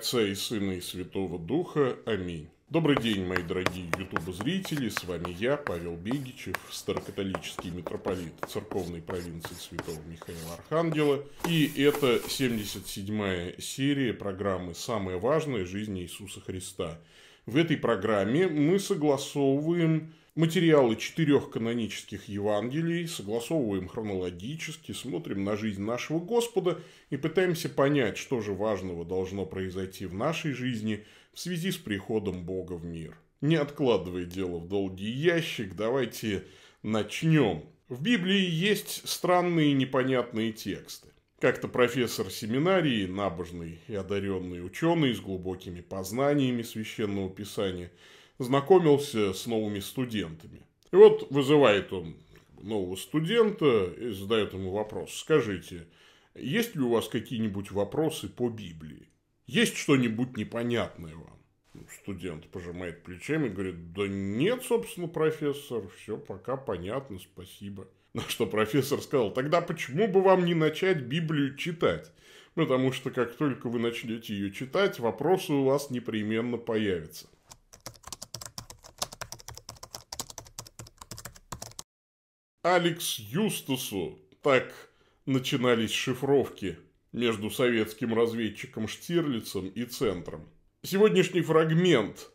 Отца и Сына и Святого Духа. Аминь. Добрый день, мои дорогие ютуб-зрители. С вами я, Павел Бегичев, старокатолический митрополит церковной провинции Святого Михаила Архангела. И это 77-я серия программы «Самое важное. Жизнь Иисуса Христа». В этой программе мы согласовываем материалы четырех канонических Евангелий, согласовываем хронологически, смотрим на жизнь нашего Господа и пытаемся понять, что же важного должно произойти в нашей жизни в связи с приходом Бога в мир. Не откладывая дело в долгий ящик, давайте начнем. В Библии есть странные непонятные тексты. Как-то профессор семинарии, набожный и одаренный ученый с глубокими познаниями священного писания – знакомился с новыми студентами. И вот вызывает он нового студента и задает ему вопрос. Скажите, есть ли у вас какие-нибудь вопросы по Библии? Есть что-нибудь непонятное вам? Ну, студент пожимает плечами и говорит, да нет, собственно, профессор, все пока понятно, спасибо. На что профессор сказал, тогда почему бы вам не начать Библию читать? Потому что как только вы начнете ее читать, вопросы у вас непременно появятся. Алекс Юстусу. Так начинались шифровки между советским разведчиком Штирлицем и Центром. Сегодняшний фрагмент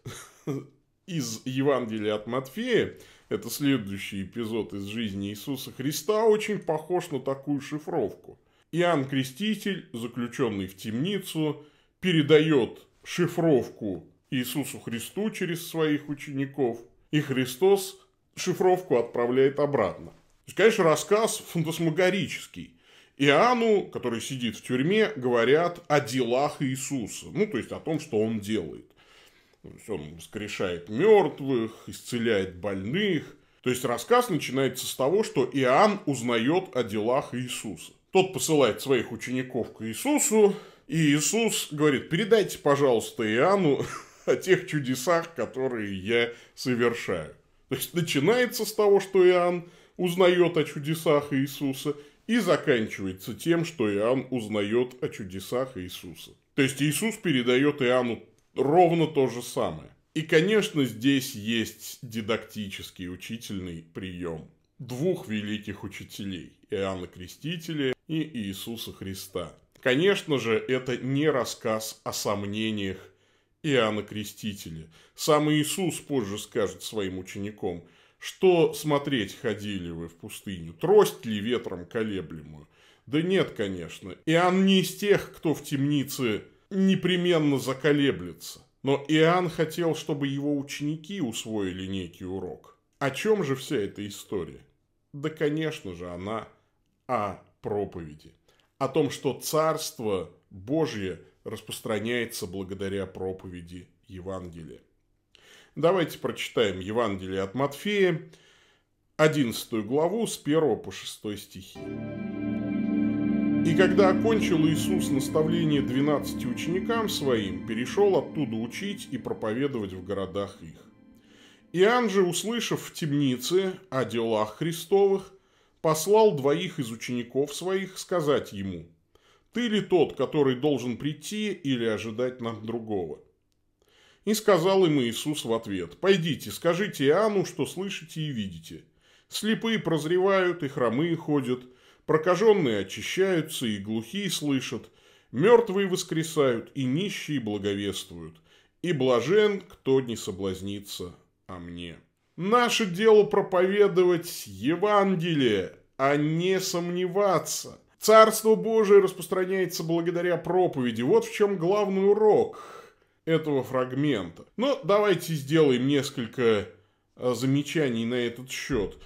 из Евангелия от Матфея, это следующий эпизод из жизни Иисуса Христа, очень похож на такую шифровку. Иоанн Креститель, заключенный в темницу, передает шифровку Иисусу Христу через своих учеников, и Христос шифровку отправляет обратно. То есть, конечно, рассказ фантасмагорический. Иоанну, который сидит в тюрьме, говорят о делах Иисуса. Ну, то есть, о том, что он делает. То есть, он воскрешает мертвых, исцеляет больных. То есть, рассказ начинается с того, что Иоанн узнает о делах Иисуса. Тот посылает своих учеников к Иисусу, и Иисус говорит, передайте, пожалуйста, Иоанну о тех чудесах, которые я совершаю. То есть начинается с того, что Иоанн узнает о чудесах Иисуса, и заканчивается тем, что Иоанн узнает о чудесах Иисуса. То есть Иисус передает Иоанну ровно то же самое. И, конечно, здесь есть дидактический учительный прием двух великих учителей – Иоанна Крестителя и Иисуса Христа. Конечно же, это не рассказ о сомнениях Иоанна Крестителя. Сам Иисус позже скажет своим ученикам, что смотреть ходили вы в пустыню, трость ли ветром колеблемую? Да нет, конечно. Иоанн не из тех, кто в темнице непременно заколеблется. Но Иоанн хотел, чтобы его ученики усвоили некий урок. О чем же вся эта история? Да, конечно же, она о проповеди. О том, что Царство Божье распространяется благодаря проповеди Евангелия. Давайте прочитаем Евангелие от Матфея, 11 главу с 1 по 6 стихи. «И когда окончил Иисус наставление двенадцати ученикам своим, перешел оттуда учить и проповедовать в городах их. Иоанн же, услышав в темнице о делах Христовых, послал двоих из учеников своих сказать ему – ты ли тот, который должен прийти или ожидать нам другого? И сказал им Иисус в ответ, «Пойдите, скажите Иоанну, что слышите и видите. Слепые прозревают, и хромые ходят, прокаженные очищаются, и глухие слышат, мертвые воскресают, и нищие благовествуют, и блажен, кто не соблазнится о мне». Наше дело проповедовать Евангелие, а не сомневаться – Царство Божие распространяется благодаря проповеди. Вот в чем главный урок этого фрагмента. Но давайте сделаем несколько а, замечаний на этот счет.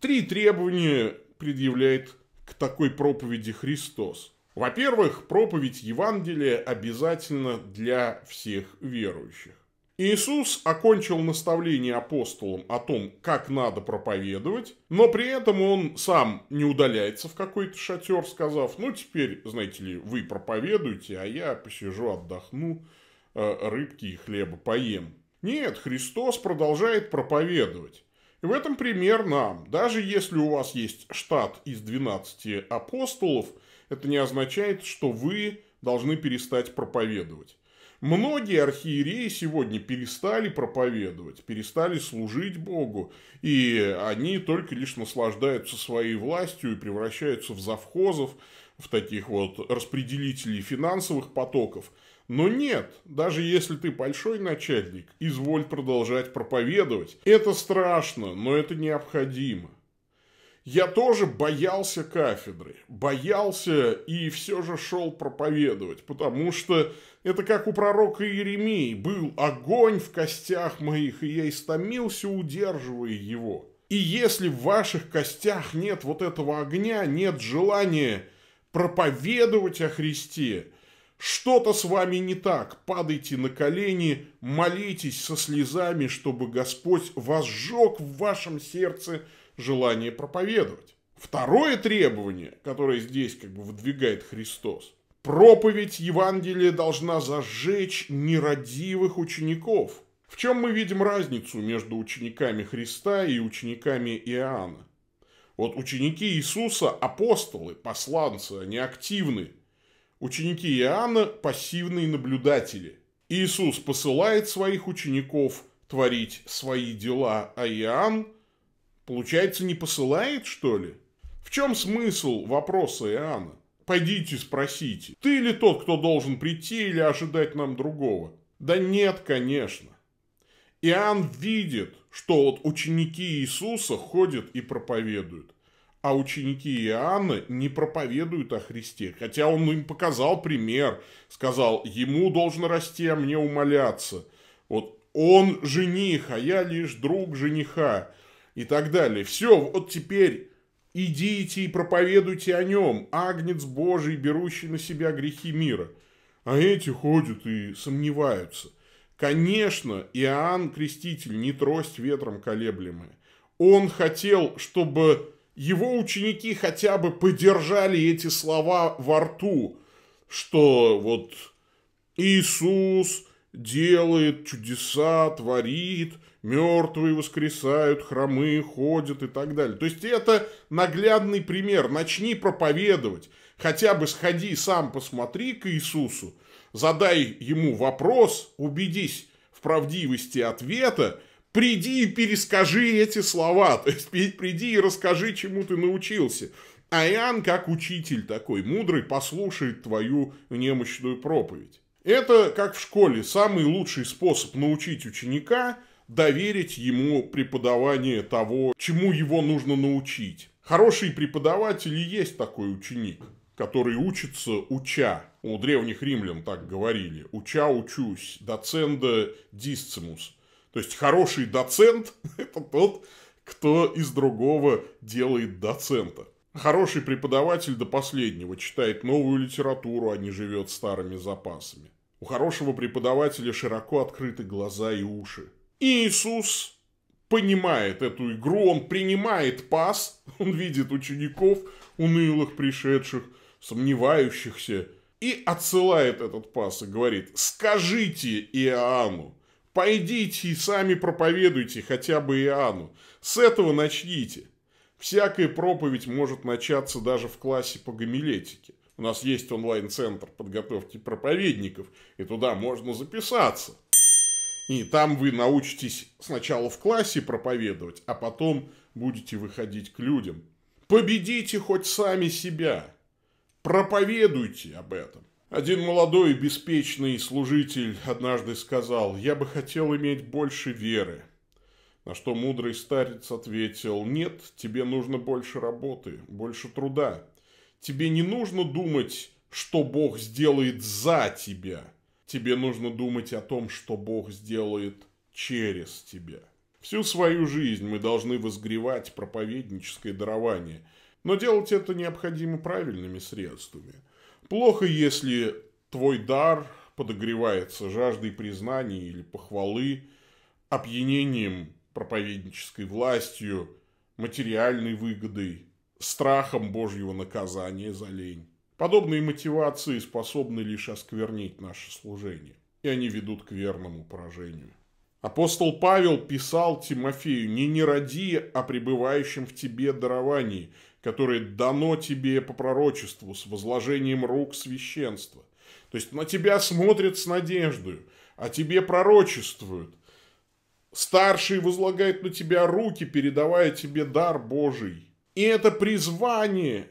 Три требования предъявляет к такой проповеди Христос. Во-первых, проповедь Евангелия обязательно для всех верующих. Иисус окончил наставление апостолам о том, как надо проповедовать, но при этом он сам не удаляется в какой-то шатер, сказав, ну теперь, знаете ли, вы проповедуете, а я посижу, отдохну, э, рыбки и хлеба поем. Нет, Христос продолжает проповедовать. И в этом пример нам. Даже если у вас есть штат из 12 апостолов, это не означает, что вы должны перестать проповедовать. Многие архиереи сегодня перестали проповедовать, перестали служить Богу, и они только лишь наслаждаются своей властью и превращаются в завхозов, в таких вот распределителей финансовых потоков. Но нет, даже если ты большой начальник, изволь продолжать проповедовать. Это страшно, но это необходимо. Я тоже боялся кафедры, боялся и все же шел проповедовать, потому что это как у пророка Иеремии, был огонь в костях моих, и я истомился, удерживая его. И если в ваших костях нет вот этого огня, нет желания проповедовать о Христе, что-то с вами не так. Падайте на колени, молитесь со слезами, чтобы Господь возжег в вашем сердце желание проповедовать. Второе требование, которое здесь как бы выдвигает Христос. Проповедь Евангелия должна зажечь нерадивых учеников. В чем мы видим разницу между учениками Христа и учениками Иоанна? Вот ученики Иисуса – апостолы, посланцы, они активны. Ученики Иоанна – пассивные наблюдатели. Иисус посылает своих учеников творить свои дела, а Иоанн – Получается, не посылает, что ли? В чем смысл вопроса Иоанна? Пойдите спросите, ты ли тот, кто должен прийти или ожидать нам другого? Да нет, конечно. Иоанн видит, что вот ученики Иисуса ходят и проповедуют, а ученики Иоанна не проповедуют о Христе, хотя он им показал пример, сказал, ему должно расти, а мне умоляться. Вот он жених, а я лишь друг жениха и так далее. Все, вот теперь идите и проповедуйте о нем, агнец Божий, берущий на себя грехи мира. А эти ходят и сомневаются. Конечно, Иоанн Креститель не трость ветром колеблемая. Он хотел, чтобы его ученики хотя бы подержали эти слова во рту, что вот Иисус делает чудеса, творит – мертвые воскресают, хромые ходят и так далее. То есть это наглядный пример. Начни проповедовать. Хотя бы сходи сам, посмотри к Иисусу, задай ему вопрос, убедись в правдивости ответа, приди и перескажи эти слова. То есть приди и расскажи, чему ты научился. А Иоанн, как учитель такой мудрый, послушает твою немощную проповедь. Это, как в школе, самый лучший способ научить ученика доверить ему преподавание того, чему его нужно научить. Хороший преподаватель и есть такой ученик, который учится уча. У древних римлян так говорили. Уча учусь, доценда дисцимус. То есть хороший доцент – это тот, кто из другого делает доцента. Хороший преподаватель до последнего читает новую литературу, а не живет старыми запасами. У хорошего преподавателя широко открыты глаза и уши. Иисус понимает эту игру, он принимает пас, он видит учеников, унылых пришедших, сомневающихся, и отсылает этот пас и говорит, скажите Иоанну, пойдите и сами проповедуйте хотя бы Иоанну, с этого начните. Всякая проповедь может начаться даже в классе по гомилетике. У нас есть онлайн-центр подготовки проповедников, и туда можно записаться. И там вы научитесь сначала в классе проповедовать, а потом будете выходить к людям. Победите хоть сами себя. Проповедуйте об этом. Один молодой беспечный служитель однажды сказал, я бы хотел иметь больше веры. На что мудрый старец ответил, нет, тебе нужно больше работы, больше труда. Тебе не нужно думать, что Бог сделает за тебя – тебе нужно думать о том, что Бог сделает через тебя. Всю свою жизнь мы должны возгревать проповедническое дарование, но делать это необходимо правильными средствами. Плохо, если твой дар подогревается жаждой признания или похвалы, опьянением проповеднической властью, материальной выгодой, страхом Божьего наказания за лень. Подобные мотивации способны лишь осквернить наше служение, и они ведут к верному поражению. Апостол Павел писал Тимофею, не не ради о пребывающем в тебе даровании, которое дано тебе по пророчеству с возложением рук священства. То есть на тебя смотрят с надеждой, о тебе пророчествуют. Старший возлагает на тебя руки, передавая тебе дар Божий. И это призвание,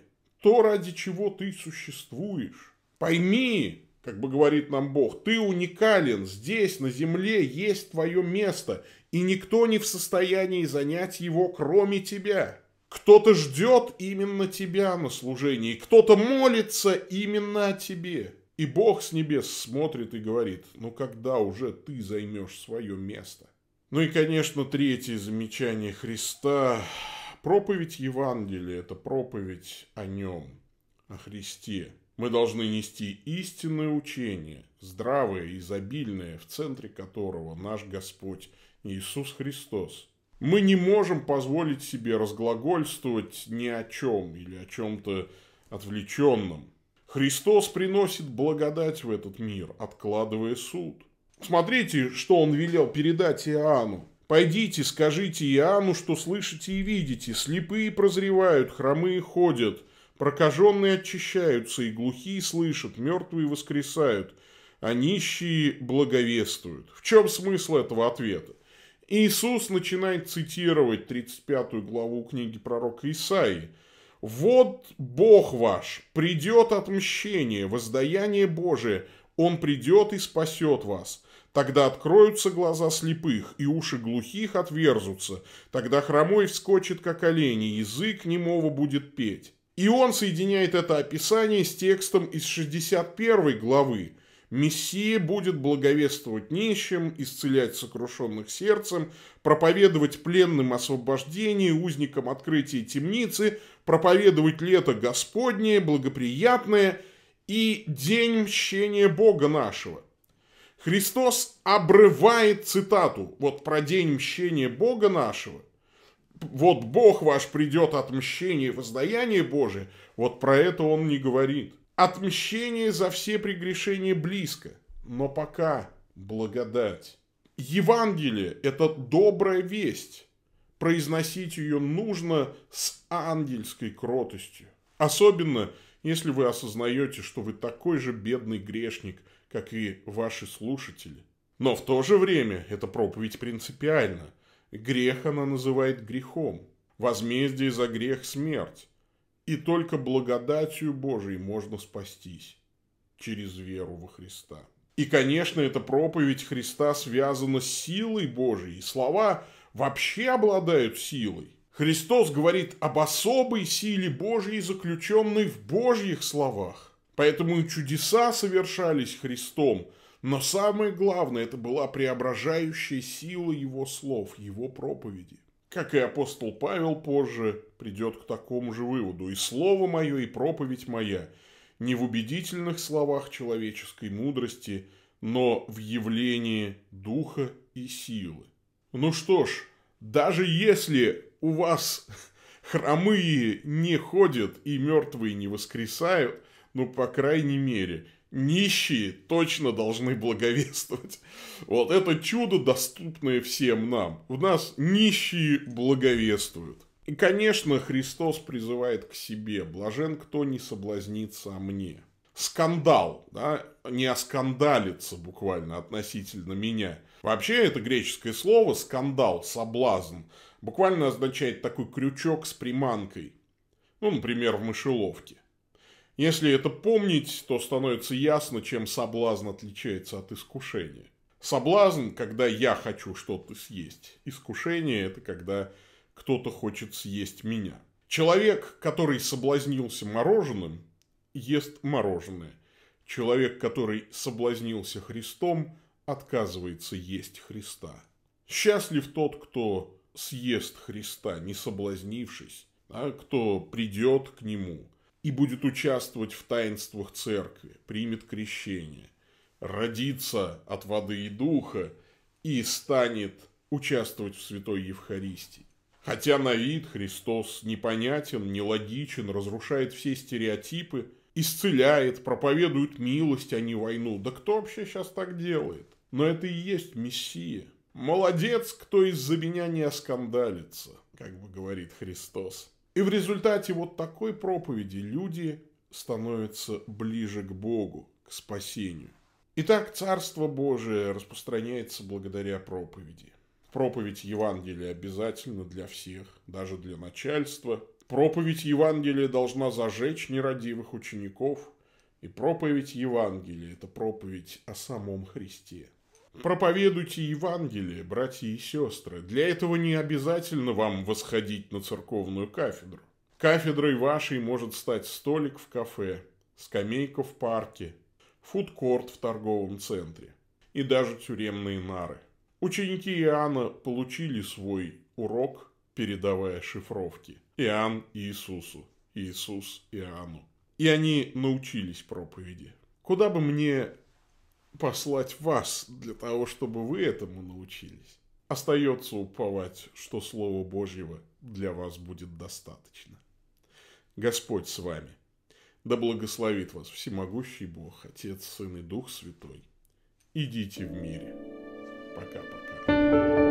то, ради чего ты существуешь. Пойми, как бы говорит нам Бог, ты уникален, здесь, на земле, есть твое место, и никто не в состоянии занять его, кроме тебя. Кто-то ждет именно тебя на служении, кто-то молится именно о тебе. И Бог с небес смотрит и говорит, ну когда уже ты займешь свое место? Ну и, конечно, третье замечание Христа. Проповедь Евангелия – это проповедь о нем, о Христе. Мы должны нести истинное учение, здравое, изобильное, в центре которого наш Господь Иисус Христос. Мы не можем позволить себе разглагольствовать ни о чем или о чем-то отвлеченном. Христос приносит благодать в этот мир, откладывая суд. Смотрите, что он велел передать Иоанну. «Пойдите, скажите Иоанну, что слышите и видите. Слепые прозревают, хромые ходят, прокаженные очищаются, и глухие слышат, мертвые воскресают, а нищие благовествуют». В чем смысл этого ответа? Иисус начинает цитировать 35 главу книги пророка Исаии. «Вот Бог ваш, придет отмщение, воздаяние Божие, Он придет и спасет вас». Тогда откроются глаза слепых, и уши глухих отверзутся. Тогда хромой вскочит, как олень, и язык немого будет петь. И он соединяет это описание с текстом из 61 главы. Мессия будет благовествовать нищим, исцелять сокрушенных сердцем, проповедовать пленным освобождение, узникам открытие темницы, проповедовать лето Господнее, благоприятное и день мщения Бога нашего. Христос обрывает цитату вот про день мщения Бога нашего. Вот Бог ваш придет от мщения и воздаяния Божия. Вот про это он не говорит. Отмщение за все прегрешения близко, но пока благодать. Евангелие – это добрая весть. Произносить ее нужно с ангельской кротостью. Особенно, если вы осознаете, что вы такой же бедный грешник – как и ваши слушатели. Но в то же время эта проповедь принципиальна. Грех она называет грехом. Возмездие за грех – смерть. И только благодатью Божией можно спастись через веру во Христа. И, конечно, эта проповедь Христа связана с силой Божией. Слова вообще обладают силой. Христос говорит об особой силе Божьей, заключенной в Божьих словах. Поэтому и чудеса совершались Христом, но самое главное, это была преображающая сила Его слов, Его проповеди. Как и апостол Павел позже придет к такому же выводу. И слово мое, и проповедь моя не в убедительных словах человеческой мудрости, но в явлении духа и силы. Ну что ж, даже если у вас хромые не ходят и мертвые не воскресают, ну, по крайней мере, нищие точно должны благовествовать. Вот это чудо, доступное всем нам. У нас нищие благовествуют. И, конечно, Христос призывает к себе. Блажен, кто не соблазнится о мне. Скандал, да, не оскандалится буквально относительно меня. Вообще, это греческое слово «скандал», «соблазн», буквально означает такой крючок с приманкой. Ну, например, в мышеловке. Если это помнить, то становится ясно, чем соблазн отличается от искушения. Соблазн, когда я хочу что-то съесть. Искушение – это когда кто-то хочет съесть меня. Человек, который соблазнился мороженым, ест мороженое. Человек, который соблазнился Христом, отказывается есть Христа. Счастлив тот, кто съест Христа, не соблазнившись, а кто придет к Нему – и будет участвовать в таинствах церкви, примет крещение, родится от воды и духа и станет участвовать в Святой Евхаристии. Хотя на вид Христос непонятен, нелогичен, разрушает все стереотипы, исцеляет, проповедует милость, а не войну. Да кто вообще сейчас так делает? Но это и есть Мессия. Молодец, кто из-за меня не оскандалится, как бы говорит Христос. И в результате вот такой проповеди люди становятся ближе к Богу, к спасению. Итак, Царство Божие распространяется благодаря проповеди. Проповедь Евангелия обязательно для всех, даже для начальства. Проповедь Евангелия должна зажечь нерадивых учеников. И проповедь Евангелия – это проповедь о самом Христе. Проповедуйте Евангелие, братья и сестры. Для этого не обязательно вам восходить на церковную кафедру. Кафедрой вашей может стать столик в кафе, скамейка в парке, фудкорт в торговом центре и даже тюремные нары. Ученики Иоанна получили свой урок, передавая шифровки. Иоанн Иисусу, Иисус Иоанну. И они научились проповеди. Куда бы мне послать вас для того, чтобы вы этому научились? Остается уповать, что Слово Божьего для вас будет достаточно. Господь с вами. Да благословит вас всемогущий Бог, Отец, Сын и Дух Святой. Идите в мире. Пока-пока.